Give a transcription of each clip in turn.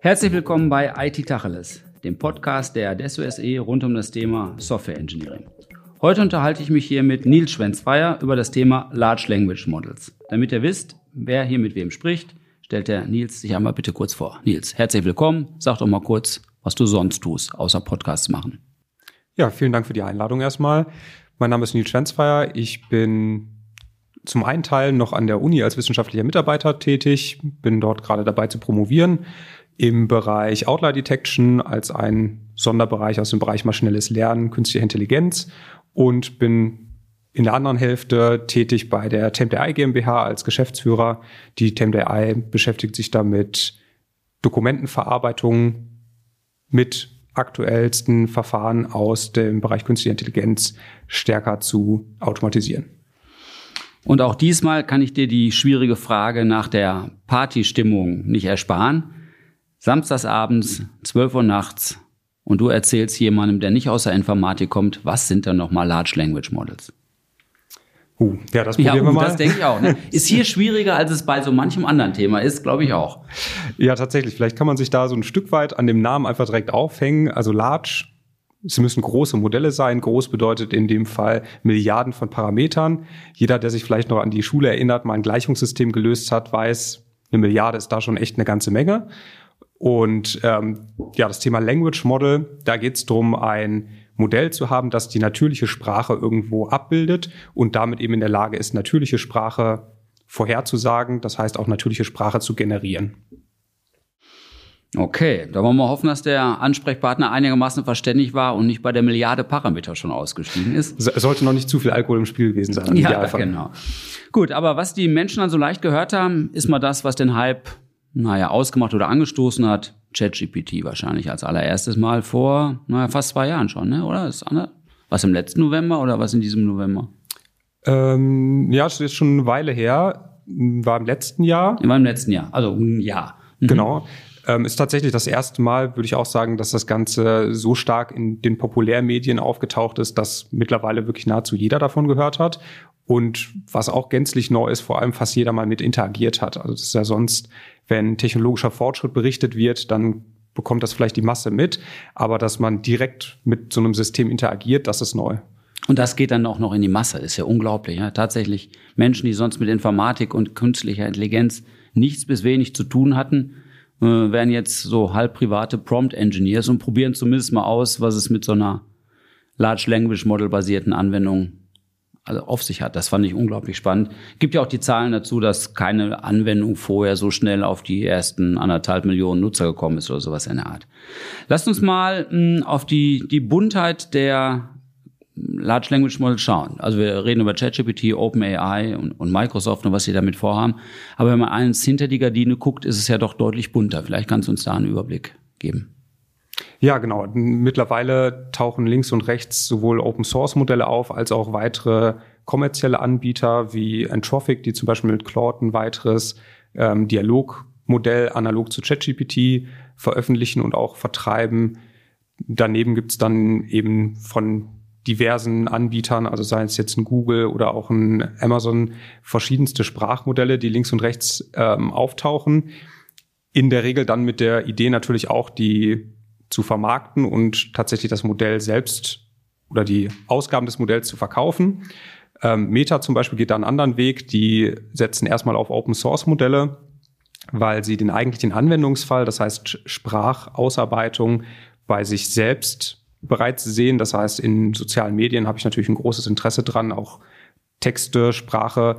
Herzlich willkommen bei IT Tacheles, dem Podcast der Adesso SE rund um das Thema Software Engineering. Heute unterhalte ich mich hier mit Nils Schwenzfeier über das Thema Large Language Models. Damit ihr wisst, wer hier mit wem spricht, stellt der Nils sich einmal bitte kurz vor. Nils, herzlich willkommen. Sag doch mal kurz, was du sonst tust, außer Podcasts machen. Ja, vielen Dank für die Einladung erstmal. Mein Name ist Nils Schwenzfeier. Ich bin zum einen Teil noch an der Uni als wissenschaftlicher Mitarbeiter tätig, bin dort gerade dabei zu promovieren im Bereich Outlier Detection als ein Sonderbereich aus dem Bereich maschinelles Lernen, künstliche Intelligenz und bin in der anderen Hälfte tätig bei der Temp.ai GmbH als Geschäftsführer. Die Temp.ai beschäftigt sich damit Dokumentenverarbeitung mit aktuellsten Verfahren aus dem Bereich künstliche Intelligenz stärker zu automatisieren. Und auch diesmal kann ich dir die schwierige Frage nach der Partystimmung nicht ersparen. Samstagsabends, 12 Uhr nachts, und du erzählst jemandem, der nicht aus der Informatik kommt, was sind dann nochmal Large Language Models? Uh, ja, das probieren ja, uh, wir mal. Das denke ich auch. Ne? Ist hier schwieriger, als es bei so manchem anderen Thema ist, glaube ich auch. Ja, tatsächlich. Vielleicht kann man sich da so ein Stück weit an dem Namen einfach direkt aufhängen. Also Large, es müssen große Modelle sein. Groß bedeutet in dem Fall Milliarden von Parametern. Jeder, der sich vielleicht noch an die Schule erinnert, mal ein Gleichungssystem gelöst hat, weiß, eine Milliarde ist da schon echt eine ganze Menge. Und ähm, ja, das Thema Language Model, da geht es darum, ein Modell zu haben, das die natürliche Sprache irgendwo abbildet und damit eben in der Lage ist, natürliche Sprache vorherzusagen, das heißt auch natürliche Sprache zu generieren. Okay, da wollen wir hoffen, dass der Ansprechpartner einigermaßen verständlich war und nicht bei der Milliarde Parameter schon ausgestiegen ist. Es sollte noch nicht zu viel Alkohol im Spiel gewesen sein. Ja, Idealfall. genau. Gut, aber was die Menschen dann so leicht gehört haben, ist mal das, was den Hype, naja, ausgemacht oder angestoßen hat. ChatGPT wahrscheinlich als allererstes Mal vor, naja, fast zwei Jahren schon, ne? oder? Ist Anne, was im letzten November oder was in diesem November? Ähm, ja, das ist schon eine Weile her. War im letzten Jahr. War im letzten Jahr, also ein Jahr. Mhm. Genau. Ähm, ist tatsächlich das erste Mal, würde ich auch sagen, dass das Ganze so stark in den Populärmedien aufgetaucht ist, dass mittlerweile wirklich nahezu jeder davon gehört hat. Und was auch gänzlich neu ist, vor allem fast jeder mal mit interagiert hat. Also das ist ja sonst, wenn technologischer Fortschritt berichtet wird, dann bekommt das vielleicht die Masse mit. Aber dass man direkt mit so einem System interagiert, das ist neu. Und das geht dann auch noch in die Masse, ist ja unglaublich. Ja? Tatsächlich Menschen, die sonst mit Informatik und künstlicher Intelligenz nichts bis wenig zu tun hatten, äh, werden jetzt so halb private Prompt Engineers und probieren zumindest mal aus, was es mit so einer Large Language Model basierten Anwendung also auf sich hat. Das fand ich unglaublich spannend. Gibt ja auch die Zahlen dazu, dass keine Anwendung vorher so schnell auf die ersten anderthalb Millionen Nutzer gekommen ist oder sowas in der Art. Lasst uns mal mh, hm, auf die, die Buntheit der Large Language Models schauen. Also wir reden über ChatGPT, OpenAI und, und Microsoft und was sie damit vorhaben. Aber wenn man eins hinter die Gardine guckt, ist es ja doch deutlich bunter. Vielleicht kannst du uns da einen Überblick geben. Ja, genau. Mittlerweile tauchen links und rechts sowohl Open Source Modelle auf, als auch weitere kommerzielle Anbieter wie Entrophic, die zum Beispiel mit Claude ein weiteres ähm, Dialogmodell analog zu ChatGPT veröffentlichen und auch vertreiben. Daneben gibt's dann eben von diversen Anbietern, also sei es jetzt ein Google oder auch ein Amazon, verschiedenste Sprachmodelle, die links und rechts ähm, auftauchen. In der Regel dann mit der Idee natürlich auch die zu vermarkten und tatsächlich das Modell selbst oder die Ausgaben des Modells zu verkaufen. Ähm, Meta zum Beispiel geht da einen anderen Weg. Die setzen erstmal auf Open Source Modelle, weil sie den eigentlichen Anwendungsfall, das heißt Sprachausarbeitung, bei sich selbst bereits sehen. Das heißt, in sozialen Medien habe ich natürlich ein großes Interesse dran, auch Texte, Sprache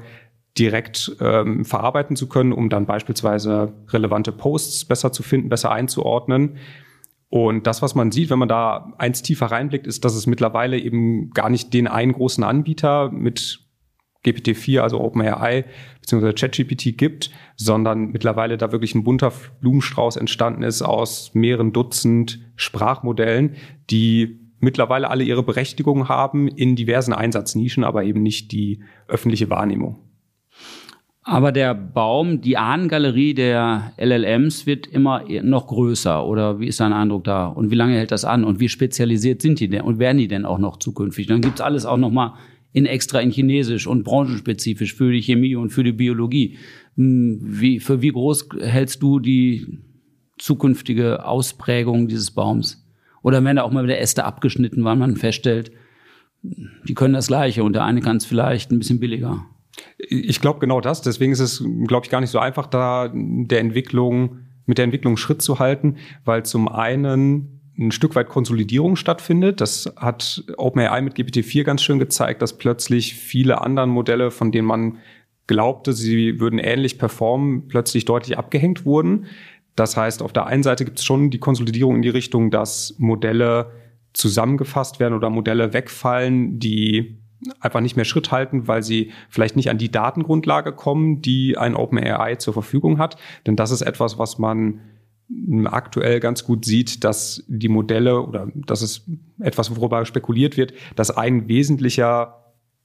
direkt ähm, verarbeiten zu können, um dann beispielsweise relevante Posts besser zu finden, besser einzuordnen. Und das, was man sieht, wenn man da eins tiefer reinblickt, ist, dass es mittlerweile eben gar nicht den einen großen Anbieter mit GPT-4, also OpenAI beziehungsweise ChatGPT gibt, sondern mittlerweile da wirklich ein bunter Blumenstrauß entstanden ist aus mehreren Dutzend Sprachmodellen, die mittlerweile alle ihre Berechtigung haben in diversen Einsatznischen, aber eben nicht die öffentliche Wahrnehmung. Aber der Baum, die Ahnengalerie der LLMs wird immer noch größer. Oder wie ist dein Eindruck da? Und wie lange hält das an? Und wie spezialisiert sind die denn? Und werden die denn auch noch zukünftig? Dann gibt's alles auch noch mal in extra in Chinesisch und branchenspezifisch für die Chemie und für die Biologie. Hm, wie, für wie groß hältst du die zukünftige Ausprägung dieses Baums? Oder wenn da auch mal wieder Äste abgeschnitten waren, man feststellt, die können das Gleiche und der eine kann es vielleicht ein bisschen billiger. Ich glaube genau das. Deswegen ist es, glaube ich, gar nicht so einfach, da der Entwicklung, mit der Entwicklung Schritt zu halten, weil zum einen ein Stück weit Konsolidierung stattfindet. Das hat OpenAI mit GPT-4 ganz schön gezeigt, dass plötzlich viele anderen Modelle, von denen man glaubte, sie würden ähnlich performen, plötzlich deutlich abgehängt wurden. Das heißt, auf der einen Seite gibt es schon die Konsolidierung in die Richtung, dass Modelle zusammengefasst werden oder Modelle wegfallen, die einfach nicht mehr Schritt halten, weil sie vielleicht nicht an die Datengrundlage kommen, die ein OpenAI zur Verfügung hat. Denn das ist etwas, was man aktuell ganz gut sieht, dass die Modelle oder das ist etwas, worüber spekuliert wird, dass ein wesentlicher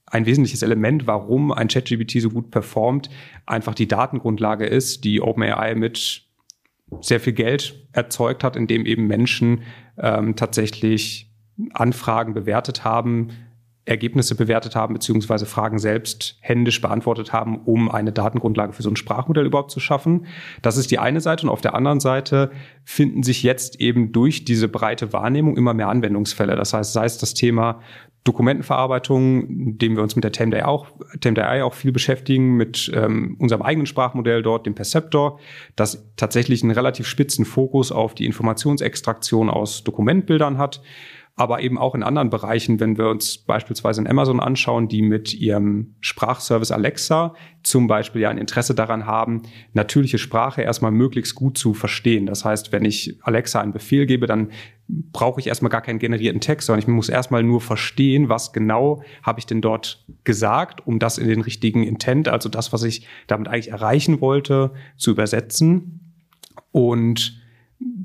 ein wesentliches Element, warum ein ChatGPT so gut performt, einfach die Datengrundlage ist, die OpenAI mit sehr viel Geld erzeugt hat, indem eben Menschen ähm, tatsächlich Anfragen bewertet haben, Ergebnisse bewertet haben, beziehungsweise Fragen selbst händisch beantwortet haben, um eine Datengrundlage für so ein Sprachmodell überhaupt zu schaffen. Das ist die eine Seite. Und auf der anderen Seite finden sich jetzt eben durch diese breite Wahrnehmung immer mehr Anwendungsfälle. Das heißt, sei es das Thema Dokumentenverarbeitung, dem wir uns mit der TameDAI auch, TameDAI auch viel beschäftigen, mit ähm, unserem eigenen Sprachmodell dort, dem Perceptor, das tatsächlich einen relativ spitzen Fokus auf die Informationsextraktion aus Dokumentbildern hat aber eben auch in anderen Bereichen, wenn wir uns beispielsweise in Amazon anschauen, die mit ihrem Sprachservice Alexa zum Beispiel ja ein Interesse daran haben, natürliche Sprache erstmal möglichst gut zu verstehen. Das heißt, wenn ich Alexa einen Befehl gebe, dann brauche ich erstmal gar keinen generierten Text, sondern ich muss erstmal nur verstehen, was genau habe ich denn dort gesagt, um das in den richtigen Intent, also das, was ich damit eigentlich erreichen wollte, zu übersetzen. Und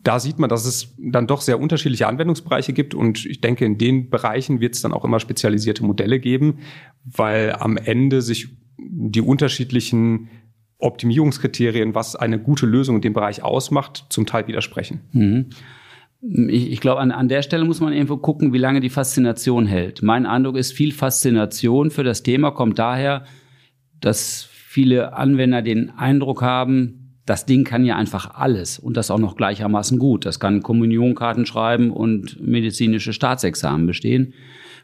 da sieht man, dass es dann doch sehr unterschiedliche Anwendungsbereiche gibt und ich denke, in den Bereichen wird es dann auch immer spezialisierte Modelle geben, weil am Ende sich die unterschiedlichen Optimierungskriterien, was eine gute Lösung in dem Bereich ausmacht, zum Teil widersprechen. Mhm. Ich, ich glaube, an, an der Stelle muss man irgendwo gucken, wie lange die Faszination hält. Mein Eindruck ist, viel Faszination für das Thema kommt daher, dass viele Anwender den Eindruck haben, das Ding kann ja einfach alles und das auch noch gleichermaßen gut. Das kann Kommunionkarten schreiben und medizinische Staatsexamen bestehen.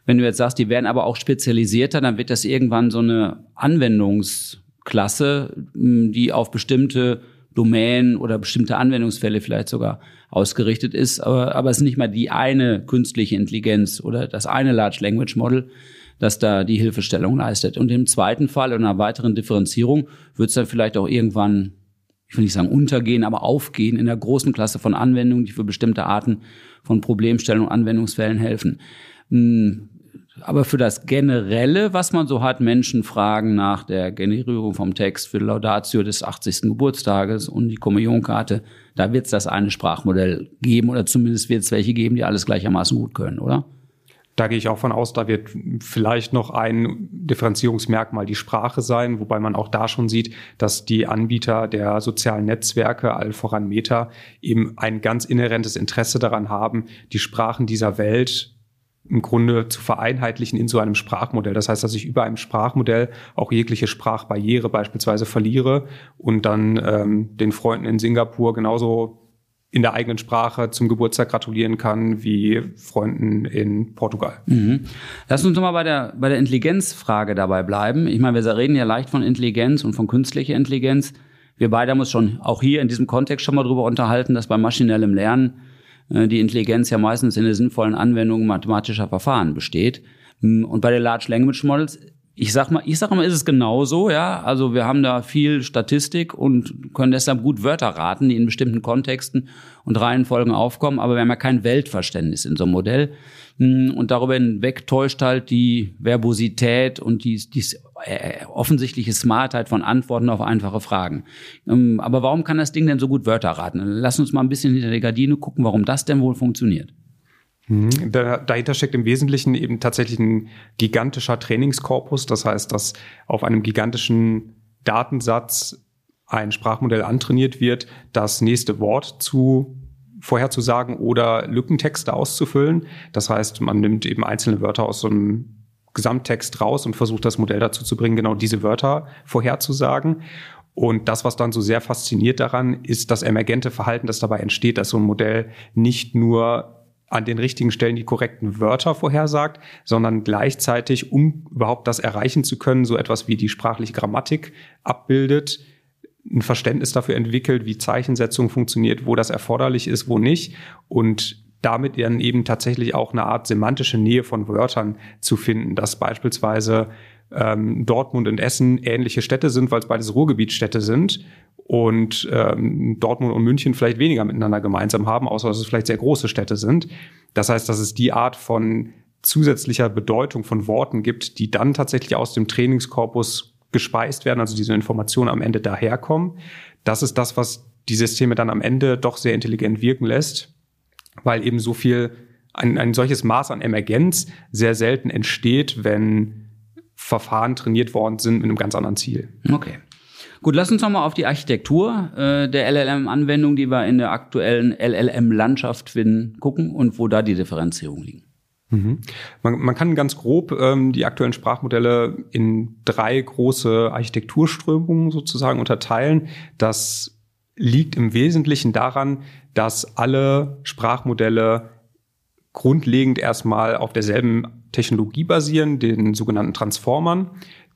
Wenn du jetzt sagst, die werden aber auch spezialisierter, dann wird das irgendwann so eine Anwendungsklasse, die auf bestimmte Domänen oder bestimmte Anwendungsfälle vielleicht sogar ausgerichtet ist. Aber, aber es ist nicht mal die eine künstliche Intelligenz oder das eine Large Language Model, das da die Hilfestellung leistet. Und im zweiten Fall in einer weiteren Differenzierung wird es dann vielleicht auch irgendwann ich will nicht sagen untergehen, aber aufgehen in der großen Klasse von Anwendungen, die für bestimmte Arten von Problemstellungen und Anwendungsfällen helfen. Hm, aber für das Generelle, was man so hat, Menschen fragen nach der Generierung vom Text für Laudatio des 80. Geburtstages und die Kommunionkarte, da wird es das eine Sprachmodell geben oder zumindest wird es welche geben, die alles gleichermaßen gut können, oder? Da gehe ich auch von aus, da wird vielleicht noch ein Differenzierungsmerkmal die Sprache sein, wobei man auch da schon sieht, dass die Anbieter der sozialen Netzwerke, all voran Meta, eben ein ganz inhärentes Interesse daran haben, die Sprachen dieser Welt im Grunde zu vereinheitlichen in so einem Sprachmodell. Das heißt, dass ich über einem Sprachmodell auch jegliche Sprachbarriere beispielsweise verliere und dann ähm, den Freunden in Singapur genauso in der eigenen Sprache zum Geburtstag gratulieren kann wie Freunden in Portugal. Mhm. Lass uns nochmal bei der, bei der Intelligenzfrage dabei bleiben. Ich meine, wir reden ja leicht von Intelligenz und von künstlicher Intelligenz. Wir beide haben uns schon auch hier in diesem Kontext schon mal drüber unterhalten, dass bei maschinellem Lernen äh, die Intelligenz ja meistens in der sinnvollen Anwendung mathematischer Verfahren besteht. Und bei den Large Language Models ich sag mal, ich sag mal, ist es genauso, ja. Also wir haben da viel Statistik und können deshalb gut Wörter raten, die in bestimmten Kontexten und Reihenfolgen aufkommen, aber wir haben ja kein Weltverständnis in so einem Modell. Hm, und darüber hinweg täuscht halt die Verbosität und die, die äh, offensichtliche Smartheit von Antworten auf einfache Fragen. Ähm, aber warum kann das Ding denn so gut Wörter raten? Lass uns mal ein bisschen hinter die Gardine gucken, warum das denn wohl funktioniert. Mhm. Da, dahinter steckt im Wesentlichen eben tatsächlich ein gigantischer Trainingskorpus. Das heißt, dass auf einem gigantischen Datensatz ein Sprachmodell antrainiert wird, das nächste Wort zu vorherzusagen oder Lückentexte auszufüllen. Das heißt, man nimmt eben einzelne Wörter aus so einem Gesamttext raus und versucht das Modell dazu zu bringen, genau diese Wörter vorherzusagen. Und das, was dann so sehr fasziniert daran, ist das emergente Verhalten, das dabei entsteht, dass so ein Modell nicht nur an den richtigen Stellen die korrekten Wörter vorhersagt, sondern gleichzeitig, um überhaupt das erreichen zu können, so etwas wie die sprachliche Grammatik abbildet, ein Verständnis dafür entwickelt, wie Zeichensetzung funktioniert, wo das erforderlich ist, wo nicht und damit dann eben tatsächlich auch eine Art semantische Nähe von Wörtern zu finden, dass beispielsweise ähm, Dortmund und Essen ähnliche Städte sind, weil es beides Ruhrgebietsstädte sind und ähm, Dortmund und München vielleicht weniger miteinander gemeinsam haben, außer dass es vielleicht sehr große Städte sind. Das heißt, dass es die Art von zusätzlicher Bedeutung von Worten gibt, die dann tatsächlich aus dem Trainingskorpus gespeist werden, also diese Informationen am Ende daherkommen. Das ist das, was die Systeme dann am Ende doch sehr intelligent wirken lässt, weil eben so viel, ein, ein solches Maß an Emergenz sehr selten entsteht, wenn Verfahren trainiert worden sind mit einem ganz anderen Ziel. Okay. Gut, lass uns nochmal auf die Architektur äh, der LLM-Anwendung, die wir in der aktuellen LLM-Landschaft finden, gucken und wo da die Differenzierungen liegen. Mhm. Man, man, kann ganz grob ähm, die aktuellen Sprachmodelle in drei große Architekturströmungen sozusagen unterteilen. Das liegt im Wesentlichen daran, dass alle Sprachmodelle grundlegend erstmal auf derselben Technologie basieren, den sogenannten Transformern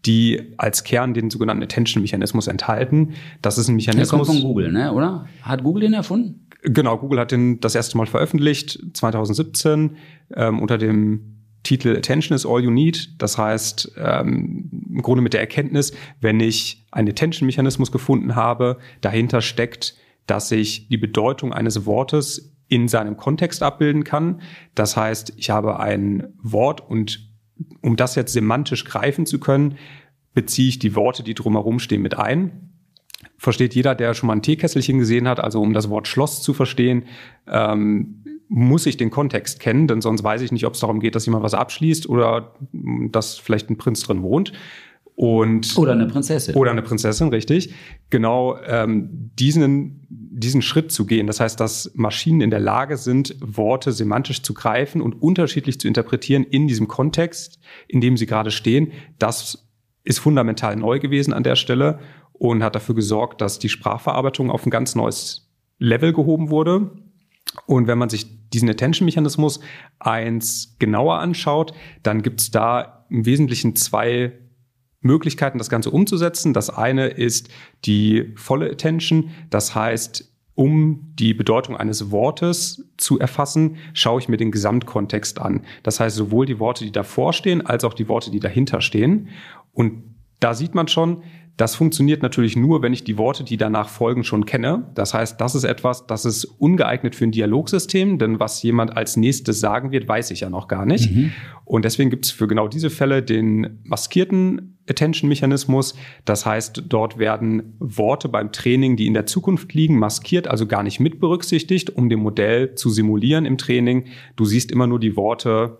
die als Kern den sogenannten Attention-Mechanismus enthalten. Das ist ein Mechanismus. Der kommt von Google, ne? oder? Hat Google den erfunden? Genau, Google hat den das erste Mal veröffentlicht, 2017, ähm, unter dem Titel Attention is all you need. Das heißt, ähm, im Grunde mit der Erkenntnis, wenn ich einen Attention-Mechanismus gefunden habe, dahinter steckt, dass ich die Bedeutung eines Wortes in seinem Kontext abbilden kann. Das heißt, ich habe ein Wort und um das jetzt semantisch greifen zu können, beziehe ich die Worte, die drumherum stehen, mit ein. Versteht jeder, der schon mal ein Teekesselchen gesehen hat, also um das Wort Schloss zu verstehen, ähm, muss ich den Kontext kennen, denn sonst weiß ich nicht, ob es darum geht, dass jemand was abschließt oder dass vielleicht ein Prinz drin wohnt. Und oder eine Prinzessin. Oder eine Prinzessin, richtig. Genau ähm, diesen, diesen Schritt zu gehen. Das heißt, dass Maschinen in der Lage sind, Worte semantisch zu greifen und unterschiedlich zu interpretieren in diesem Kontext, in dem sie gerade stehen. Das ist fundamental neu gewesen an der Stelle und hat dafür gesorgt, dass die Sprachverarbeitung auf ein ganz neues Level gehoben wurde. Und wenn man sich diesen Attention-Mechanismus eins genauer anschaut, dann gibt es da im Wesentlichen zwei Möglichkeiten, das Ganze umzusetzen. Das eine ist die volle Attention. Das heißt, um die Bedeutung eines Wortes zu erfassen, schaue ich mir den Gesamtkontext an. Das heißt, sowohl die Worte, die davor stehen, als auch die Worte, die dahinter stehen. Und da sieht man schon, das funktioniert natürlich nur, wenn ich die Worte, die danach folgen, schon kenne. Das heißt, das ist etwas, das ist ungeeignet für ein Dialogsystem, denn was jemand als nächstes sagen wird, weiß ich ja noch gar nicht. Mhm. Und deswegen gibt es für genau diese Fälle den maskierten Attention-Mechanismus. Das heißt, dort werden Worte beim Training, die in der Zukunft liegen, maskiert, also gar nicht mit berücksichtigt, um dem Modell zu simulieren im Training. Du siehst immer nur die Worte,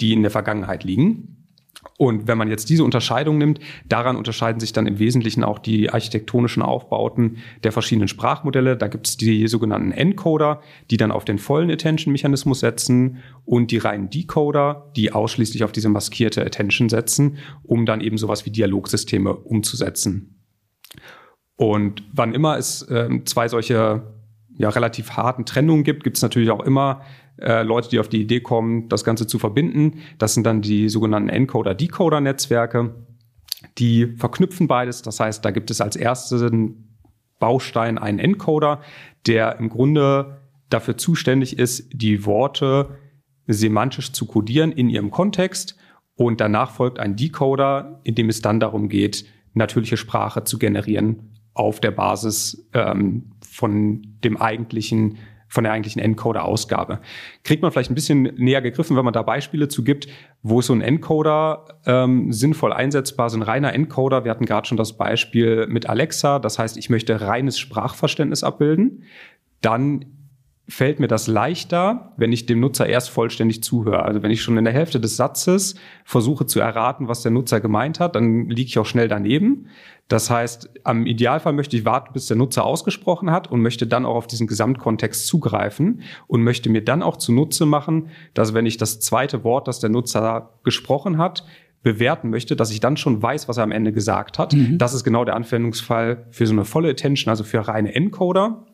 die in der Vergangenheit liegen. Und wenn man jetzt diese Unterscheidung nimmt, daran unterscheiden sich dann im Wesentlichen auch die architektonischen Aufbauten der verschiedenen Sprachmodelle. Da gibt es die sogenannten Encoder, die dann auf den vollen Attention-Mechanismus setzen und die reinen Decoder, die ausschließlich auf diese maskierte Attention setzen, um dann eben sowas wie Dialogsysteme umzusetzen. Und wann immer es äh, zwei solche ja, relativ harten Trennungen gibt, gibt es natürlich auch immer äh, Leute, die auf die Idee kommen, das Ganze zu verbinden. Das sind dann die sogenannten Encoder-Decoder-Netzwerke. Die verknüpfen beides. Das heißt, da gibt es als ersten Baustein einen Encoder, der im Grunde dafür zuständig ist, die Worte semantisch zu codieren in ihrem Kontext. Und danach folgt ein Decoder, in dem es dann darum geht, natürliche Sprache zu generieren auf der Basis ähm, von dem eigentlichen von der eigentlichen Encoder-Ausgabe. Kriegt man vielleicht ein bisschen näher gegriffen, wenn man da Beispiele zu gibt, wo so ein Encoder ähm, sinnvoll einsetzbar ist. Ein reiner Encoder, wir hatten gerade schon das Beispiel mit Alexa, das heißt, ich möchte reines Sprachverständnis abbilden. Dann fällt mir das leichter, wenn ich dem Nutzer erst vollständig zuhöre. Also wenn ich schon in der Hälfte des Satzes versuche zu erraten, was der Nutzer gemeint hat, dann liege ich auch schnell daneben. Das heißt, am Idealfall möchte ich warten, bis der Nutzer ausgesprochen hat und möchte dann auch auf diesen Gesamtkontext zugreifen und möchte mir dann auch zunutze machen, dass wenn ich das zweite Wort, das der Nutzer gesprochen hat, bewerten möchte, dass ich dann schon weiß, was er am Ende gesagt hat. Mhm. Das ist genau der Anwendungsfall für so eine volle Attention, also für reine Encoder.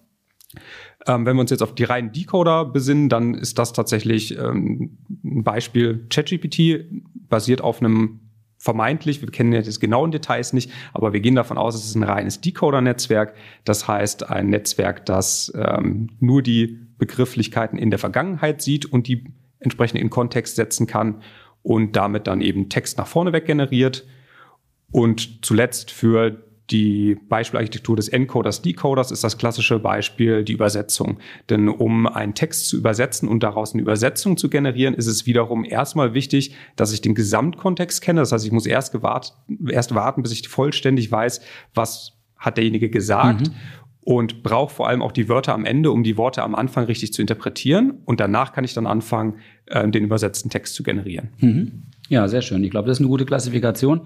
Ähm, wenn wir uns jetzt auf die reinen Decoder besinnen, dann ist das tatsächlich ähm, ein Beispiel ChatGPT, basiert auf einem vermeintlich, wir kennen ja das genauen Details nicht, aber wir gehen davon aus, es ist ein reines Decoder-Netzwerk. Das heißt, ein Netzwerk, das ähm, nur die Begrifflichkeiten in der Vergangenheit sieht und die entsprechend in Kontext setzen kann und damit dann eben Text nach vorne weg generiert. Und zuletzt für die Beispielarchitektur des Encoders, Decoders ist das klassische Beispiel die Übersetzung. Denn um einen Text zu übersetzen und daraus eine Übersetzung zu generieren, ist es wiederum erstmal wichtig, dass ich den Gesamtkontext kenne. Das heißt, ich muss erst, gewart, erst warten, bis ich vollständig weiß, was hat derjenige gesagt. Mhm. Und brauche vor allem auch die Wörter am Ende, um die Worte am Anfang richtig zu interpretieren. Und danach kann ich dann anfangen, äh, den übersetzten Text zu generieren. Mhm. Ja, sehr schön. Ich glaube, das ist eine gute Klassifikation.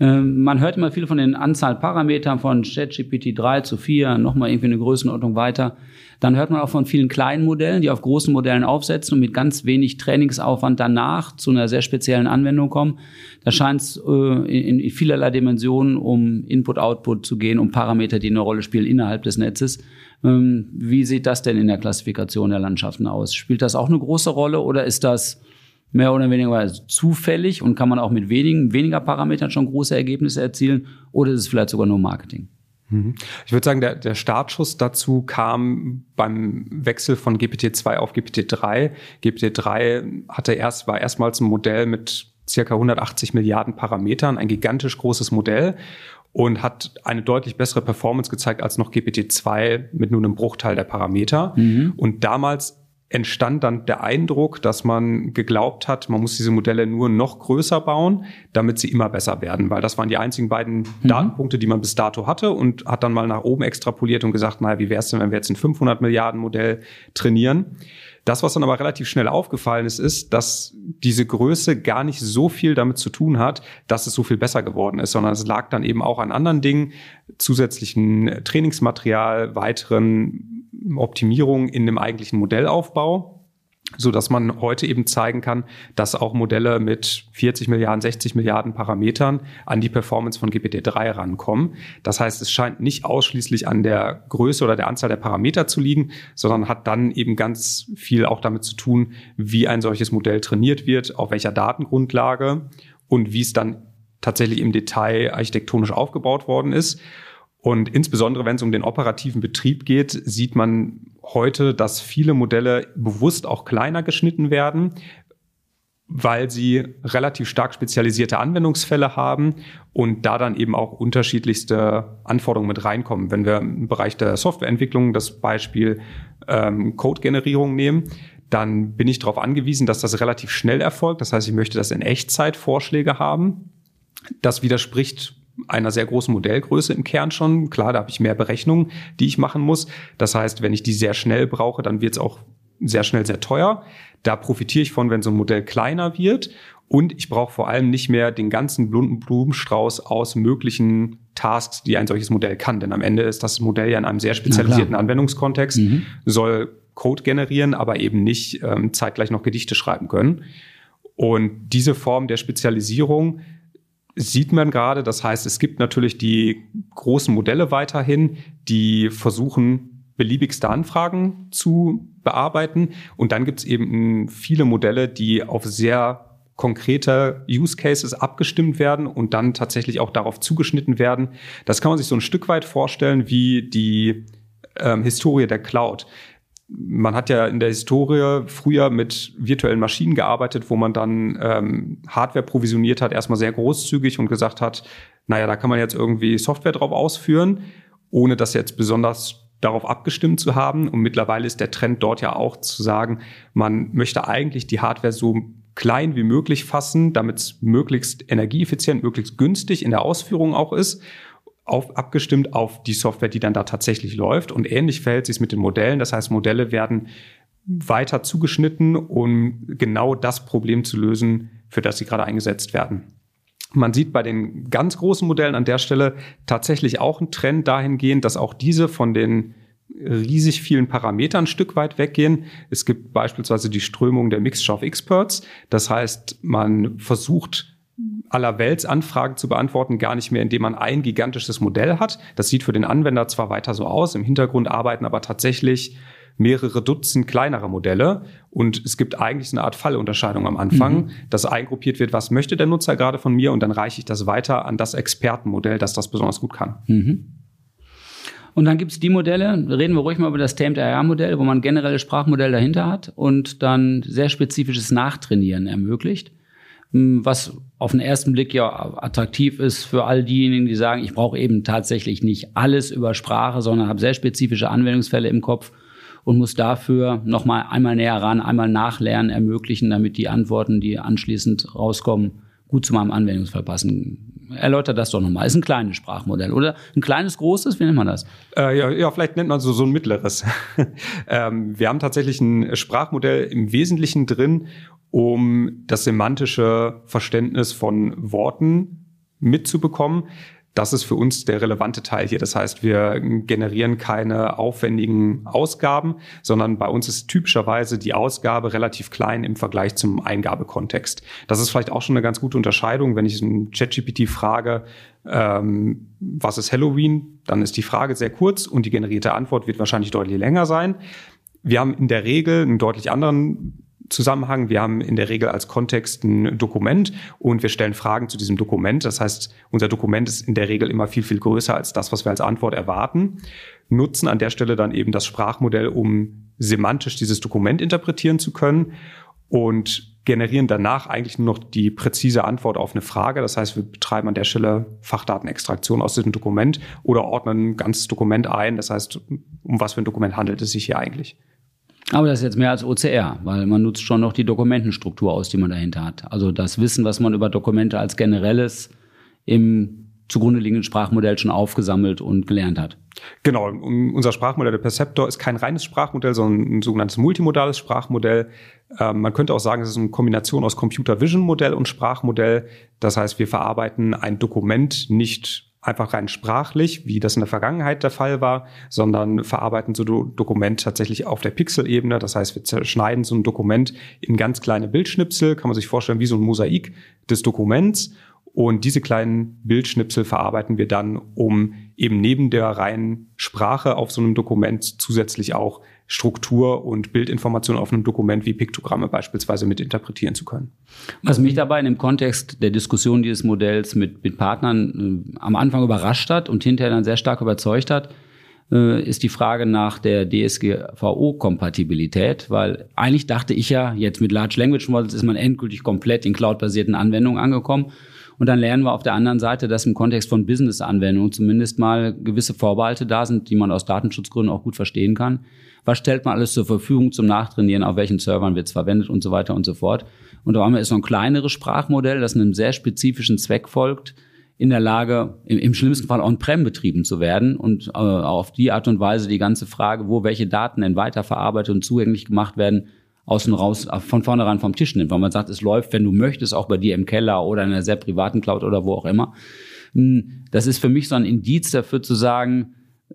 Ähm, man hört immer viel von den Anzahl Parametern von ChatGPT 3 zu 4, nochmal irgendwie eine Größenordnung weiter. Dann hört man auch von vielen kleinen Modellen, die auf großen Modellen aufsetzen und mit ganz wenig Trainingsaufwand danach zu einer sehr speziellen Anwendung kommen. Da scheint es äh, in, in vielerlei Dimensionen um Input-Output zu gehen, um Parameter, die eine Rolle spielen innerhalb des Netzes. Ähm, wie sieht das denn in der Klassifikation der Landschaften aus? Spielt das auch eine große Rolle oder ist das mehr oder weniger zufällig und kann man auch mit wenigen, weniger Parametern schon große Ergebnisse erzielen oder ist es vielleicht sogar nur Marketing? Mhm. Ich würde sagen, der, der Startschuss dazu kam beim Wechsel von GPT-2 auf GPT-3. GPT-3 hatte erst, war erstmals ein Modell mit circa 180 Milliarden Parametern, ein gigantisch großes Modell und hat eine deutlich bessere Performance gezeigt als noch GPT-2 mit nur einem Bruchteil der Parameter. Mhm. Und damals entstand dann der Eindruck, dass man geglaubt hat, man muss diese Modelle nur noch größer bauen, damit sie immer besser werden, weil das waren die einzigen beiden mhm. Datenpunkte, die man bis dato hatte und hat dann mal nach oben extrapoliert und gesagt, naja, wie wäre es denn, wenn wir jetzt ein 500 Milliarden Modell trainieren? Das, was dann aber relativ schnell aufgefallen ist, ist, dass diese Größe gar nicht so viel damit zu tun hat, dass es so viel besser geworden ist, sondern es lag dann eben auch an anderen Dingen, zusätzlichen Trainingsmaterial, weiteren Optimierungen in dem eigentlichen Modellaufbau so dass man heute eben zeigen kann, dass auch Modelle mit 40 Milliarden, 60 Milliarden Parametern an die Performance von GPT-3 rankommen. Das heißt, es scheint nicht ausschließlich an der Größe oder der Anzahl der Parameter zu liegen, sondern hat dann eben ganz viel auch damit zu tun, wie ein solches Modell trainiert wird, auf welcher Datengrundlage und wie es dann tatsächlich im Detail architektonisch aufgebaut worden ist. Und insbesondere, wenn es um den operativen Betrieb geht, sieht man heute, dass viele Modelle bewusst auch kleiner geschnitten werden, weil sie relativ stark spezialisierte Anwendungsfälle haben und da dann eben auch unterschiedlichste Anforderungen mit reinkommen. Wenn wir im Bereich der Softwareentwicklung das Beispiel ähm, Code-Generierung nehmen, dann bin ich darauf angewiesen, dass das relativ schnell erfolgt. Das heißt, ich möchte das in Echtzeit Vorschläge haben. Das widerspricht einer sehr großen Modellgröße im Kern schon. Klar, da habe ich mehr Berechnungen, die ich machen muss. Das heißt, wenn ich die sehr schnell brauche, dann wird es auch sehr schnell sehr teuer. Da profitiere ich von, wenn so ein Modell kleiner wird. Und ich brauche vor allem nicht mehr den ganzen Blumenstrauß aus möglichen Tasks, die ein solches Modell kann. Denn am Ende ist das Modell ja in einem sehr spezialisierten Anwendungskontext, mhm. soll Code generieren, aber eben nicht ähm, zeitgleich noch Gedichte schreiben können. Und diese Form der Spezialisierung sieht man gerade. Das heißt, es gibt natürlich die großen Modelle weiterhin, die versuchen, beliebigste Anfragen zu bearbeiten. Und dann gibt es eben viele Modelle, die auf sehr konkrete Use Cases abgestimmt werden und dann tatsächlich auch darauf zugeschnitten werden. Das kann man sich so ein Stück weit vorstellen wie die ähm, Historie der Cloud man hat ja in der Historie früher mit virtuellen Maschinen gearbeitet, wo man dann ähm, Hardware provisioniert hat, erstmal sehr großzügig und gesagt hat, naja, da kann man jetzt irgendwie Software drauf ausführen, ohne das jetzt besonders darauf abgestimmt zu haben. Und mittlerweile ist der Trend dort ja auch zu sagen, man möchte eigentlich die Hardware so klein wie möglich fassen, damit es möglichst energieeffizient, möglichst günstig in der Ausführung auch ist auf, abgestimmt auf die Software, die dann da tatsächlich läuft. Und ähnlich verhält sich es mit den Modellen. Das heißt, Modelle werden weiter zugeschnitten, um genau das Problem zu lösen, für das sie gerade eingesetzt werden. Man sieht bei den ganz großen Modellen an der Stelle tatsächlich auch einen Trend dahingehend, dass auch diese von den riesig vielen Parametern ein Stück weit weggehen. Es gibt beispielsweise die Strömung der Mixture of Experts. Das heißt, man versucht aller Welt Anfragen zu beantworten, gar nicht mehr, indem man ein gigantisches Modell hat. Das sieht für den Anwender zwar weiter so aus, im Hintergrund arbeiten aber tatsächlich mehrere Dutzend kleinere Modelle und es gibt eigentlich eine Art Fallunterscheidung am Anfang, mhm. dass eingruppiert wird, was möchte der Nutzer gerade von mir und dann reiche ich das weiter an das Expertenmodell, das das besonders gut kann. Mhm. Und dann gibt's die Modelle, reden wir ruhig mal über das Tamed AI-Modell, wo man generelle Sprachmodell dahinter hat und dann sehr spezifisches Nachtrainieren ermöglicht. Was auf den ersten Blick ja attraktiv ist für all diejenigen, die sagen, ich brauche eben tatsächlich nicht alles über Sprache, sondern habe sehr spezifische Anwendungsfälle im Kopf und muss dafür nochmal einmal näher ran, einmal nachlernen ermöglichen, damit die Antworten, die anschließend rauskommen, gut zu meinem Anwendungsfall passen erläutert das doch nochmal. Ist ein kleines Sprachmodell oder ein kleines, großes? Wie nennt man das? Äh, ja, ja, vielleicht nennt man so, so ein mittleres. ähm, wir haben tatsächlich ein Sprachmodell im Wesentlichen drin, um das semantische Verständnis von Worten mitzubekommen. Das ist für uns der relevante Teil hier. Das heißt, wir generieren keine aufwendigen Ausgaben, sondern bei uns ist typischerweise die Ausgabe relativ klein im Vergleich zum Eingabekontext. Das ist vielleicht auch schon eine ganz gute Unterscheidung. Wenn ich einen ChatGPT frage, ähm, was ist Halloween, dann ist die Frage sehr kurz und die generierte Antwort wird wahrscheinlich deutlich länger sein. Wir haben in der Regel einen deutlich anderen Zusammenhang. Wir haben in der Regel als Kontext ein Dokument und wir stellen Fragen zu diesem Dokument. Das heißt, unser Dokument ist in der Regel immer viel, viel größer als das, was wir als Antwort erwarten. Nutzen an der Stelle dann eben das Sprachmodell, um semantisch dieses Dokument interpretieren zu können und generieren danach eigentlich nur noch die präzise Antwort auf eine Frage. Das heißt, wir betreiben an der Stelle Fachdatenextraktion aus diesem Dokument oder ordnen ein ganzes Dokument ein. Das heißt, um was für ein Dokument handelt es sich hier eigentlich? Aber das ist jetzt mehr als OCR, weil man nutzt schon noch die Dokumentenstruktur aus, die man dahinter hat. Also das Wissen, was man über Dokumente als generelles im zugrunde liegenden Sprachmodell schon aufgesammelt und gelernt hat. Genau, unser Sprachmodell, der Perceptor, ist kein reines Sprachmodell, sondern ein sogenanntes multimodales Sprachmodell. Ähm, man könnte auch sagen, es ist eine Kombination aus Computer Vision Modell und Sprachmodell. Das heißt, wir verarbeiten ein Dokument nicht einfach rein sprachlich, wie das in der Vergangenheit der Fall war, sondern verarbeiten so ein Dokument tatsächlich auf der Pixelebene. Das heißt, wir zerschneiden so ein Dokument in ganz kleine Bildschnipsel, kann man sich vorstellen, wie so ein Mosaik des Dokuments. Und diese kleinen Bildschnipsel verarbeiten wir dann, um eben neben der reinen Sprache auf so einem Dokument zusätzlich auch Struktur und Bildinformationen auf einem Dokument wie Piktogramme beispielsweise mit interpretieren zu können. Was mich dabei in dem Kontext der Diskussion dieses Modells mit, mit Partnern äh, am Anfang überrascht hat und hinterher dann sehr stark überzeugt hat, äh, ist die Frage nach der DSGVO-Kompatibilität, weil eigentlich dachte ich ja, jetzt mit Large Language Models ist man endgültig komplett in cloudbasierten Anwendungen angekommen. Und dann lernen wir auf der anderen Seite, dass im Kontext von Business-Anwendungen zumindest mal gewisse Vorbehalte da sind, die man aus Datenschutzgründen auch gut verstehen kann was stellt man alles zur Verfügung zum Nachtrainieren, auf welchen Servern wird es verwendet und so weiter und so fort. Und da haben wir ist so ein kleineres Sprachmodell, das einem sehr spezifischen Zweck folgt, in der Lage, im, im schlimmsten Fall on-prem betrieben zu werden und äh, auf die Art und Weise die ganze Frage, wo welche Daten denn weiterverarbeitet und zugänglich gemacht werden, außen raus, äh, von vornherein vom Tisch nimmt, weil man sagt, es läuft, wenn du möchtest, auch bei dir im Keller oder in einer sehr privaten Cloud oder wo auch immer. Hm, das ist für mich so ein Indiz dafür zu sagen,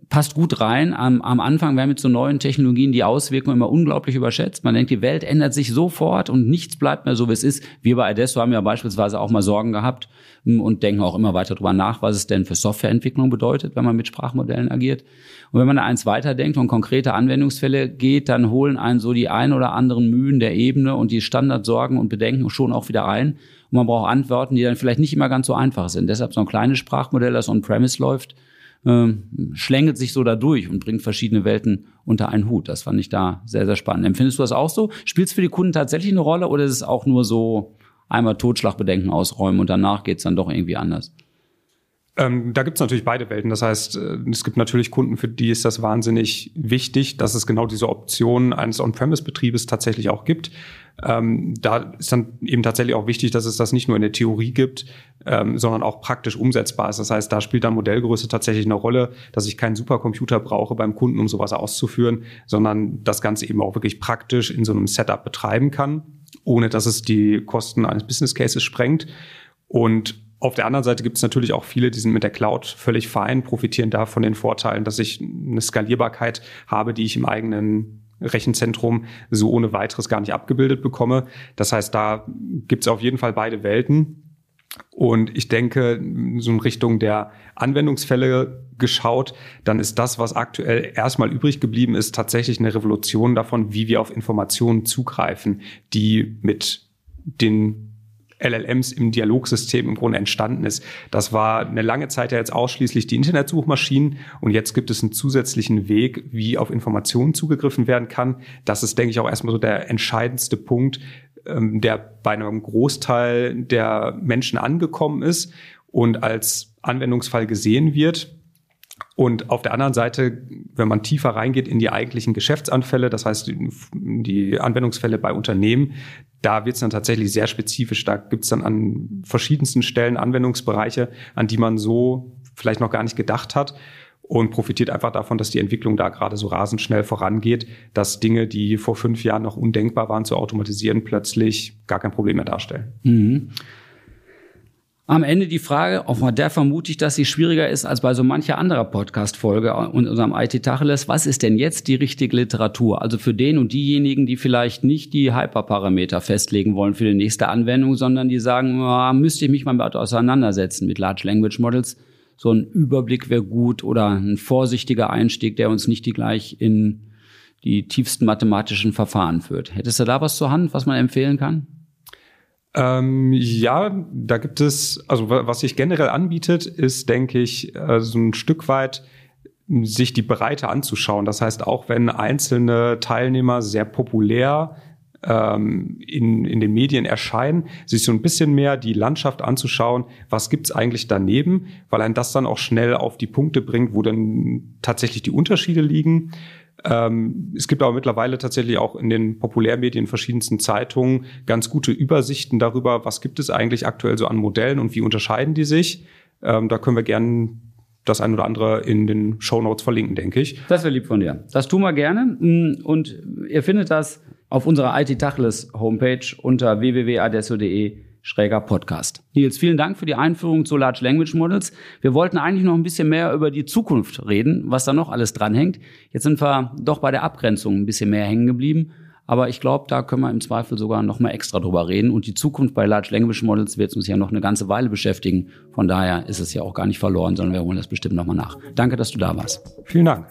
passt gut rein. Am, am Anfang werden mit so neuen Technologien die Auswirkungen immer unglaublich überschätzt. Man denkt, die Welt ändert sich sofort und nichts bleibt mehr so, wie es ist. Wir bei Adesso haben ja beispielsweise auch mal Sorgen gehabt hm, und denken auch immer weiter drüber nach, was es denn für Softwareentwicklung bedeutet, wenn man mit Sprachmodellen agiert. Und wenn man da eins weiterdenkt und konkrete Anwendungsfälle geht, dann holen einen so die ein oder anderen Mühen der Ebene und die Standardsorgen und Bedenken schon auch wieder ein. Und man braucht Antworten, die dann vielleicht nicht immer ganz so einfach sind. Deshalb so ein kleines Sprachmodell, das on-premise läuft, ähm, schlängelt sich so da durch und bringt verschiedene Welten unter einen Hut. Das fand ich da sehr, sehr spannend. Empfindest du das auch so? Spielt es für die Kunden tatsächlich eine Rolle oder ist es auch nur so einmal Totschlagbedenken ausräumen und danach geht es dann doch irgendwie anders? Ähm, da gibt es natürlich beide Welten. Das heißt, äh, es gibt natürlich Kunden, für die ist das wahnsinnig wichtig, dass es genau diese Option eines On-Premise-Betriebes tatsächlich auch gibt. Ähm, da ist dann eben tatsächlich auch wichtig, dass es das nicht nur in der Theorie gibt, ähm, sondern auch praktisch umsetzbar ist. Das heißt, da spielt dann Modellgröße tatsächlich eine Rolle, dass ich keinen Supercomputer brauche beim Kunden, um sowas auszuführen, sondern das Ganze eben auch wirklich praktisch in so einem Setup betreiben kann, ohne dass es die Kosten eines Business Cases sprengt. Und auf der anderen Seite gibt es natürlich auch viele, die sind mit der Cloud völlig fein, profitieren da von den Vorteilen, dass ich eine Skalierbarkeit habe, die ich im eigenen Rechenzentrum so ohne weiteres gar nicht abgebildet bekomme. Das heißt, da gibt es auf jeden Fall beide Welten. Und ich denke, so in Richtung der Anwendungsfälle geschaut, dann ist das, was aktuell erstmal übrig geblieben ist, tatsächlich eine Revolution davon, wie wir auf Informationen zugreifen, die mit den LLMs im Dialogsystem im Grunde entstanden ist. Das war eine lange Zeit ja jetzt ausschließlich die Internetsuchmaschinen und jetzt gibt es einen zusätzlichen Weg, wie auf Informationen zugegriffen werden kann. Das ist, denke ich, auch erstmal so der entscheidendste Punkt, ähm, der bei einem Großteil der Menschen angekommen ist und als Anwendungsfall gesehen wird. Und auf der anderen Seite, wenn man tiefer reingeht in die eigentlichen Geschäftsanfälle, das heißt die Anwendungsfälle bei Unternehmen, da wird es dann tatsächlich sehr spezifisch. Da gibt es dann an verschiedensten Stellen Anwendungsbereiche, an die man so vielleicht noch gar nicht gedacht hat und profitiert einfach davon, dass die Entwicklung da gerade so rasend schnell vorangeht, dass Dinge, die vor fünf Jahren noch undenkbar waren zu automatisieren, plötzlich gar kein Problem mehr darstellen. Mhm am Ende die Frage, auf der vermute ich, dass sie schwieriger ist als bei so mancher anderer Podcast-Folge und unserem IT-Tacheles. Was ist denn jetzt die richtige Literatur? Also für den und diejenigen, die vielleicht nicht die Hyperparameter festlegen wollen für die nächste Anwendung, sondern die sagen, oh, müsste ich mich mal mit auseinandersetzen mit Large Language Models. So ein Überblick wäre gut oder ein vorsichtiger Einstieg, der uns nicht die gleich in die tiefsten mathematischen Verfahren führt. Hättest du da was zur Hand, was man empfehlen kann? Ähm, ja, da gibt es, also was sich generell anbietet, ist, denke ich, äh, so ein Stück weit sich die Breite anzuschauen. Das heißt, auch wenn einzelne Teilnehmer sehr populär ähm, in, in den Medien erscheinen, sich so ein bisschen mehr die Landschaft anzuschauen, was gibt's eigentlich daneben, weil ein das dann auch schnell auf die Punkte bringt, wo dann tatsächlich die Unterschiede liegen. Ähm, es gibt aber mittlerweile tatsächlich auch in den Populärmedien, verschiedensten Zeitungen ganz gute Übersichten darüber, was gibt es eigentlich aktuell so an Modellen und wie unterscheiden die sich. Ähm, da können wir gerne das ein oder andere in den Show Notes verlinken, denke ich. Das wäre lieb von dir. Das tun wir gerne. Mm, und ihr findet das auf unserer IT Tachles Homepage unter www.adesso.de schräger Podcast. Nils, vielen Dank für die Einführung zu Large Language Models. Wir wollten eigentlich noch ein bisschen mehr über die Zukunft reden, was da noch alles dranhängt. Jetzt sind wir doch bei der Abgrenzung ein bisschen mehr hängen geblieben. Aber ich glaube, da können wir im Zweifel sogar noch mal extra drüber reden. Und die Zukunft bei Large Language Models wird uns ja noch eine ganze Weile beschäftigen. Von daher ist es ja auch gar nicht verloren, sondern wir holen das bestimmt noch mal nach. Danke, dass du da warst. Vielen Dank.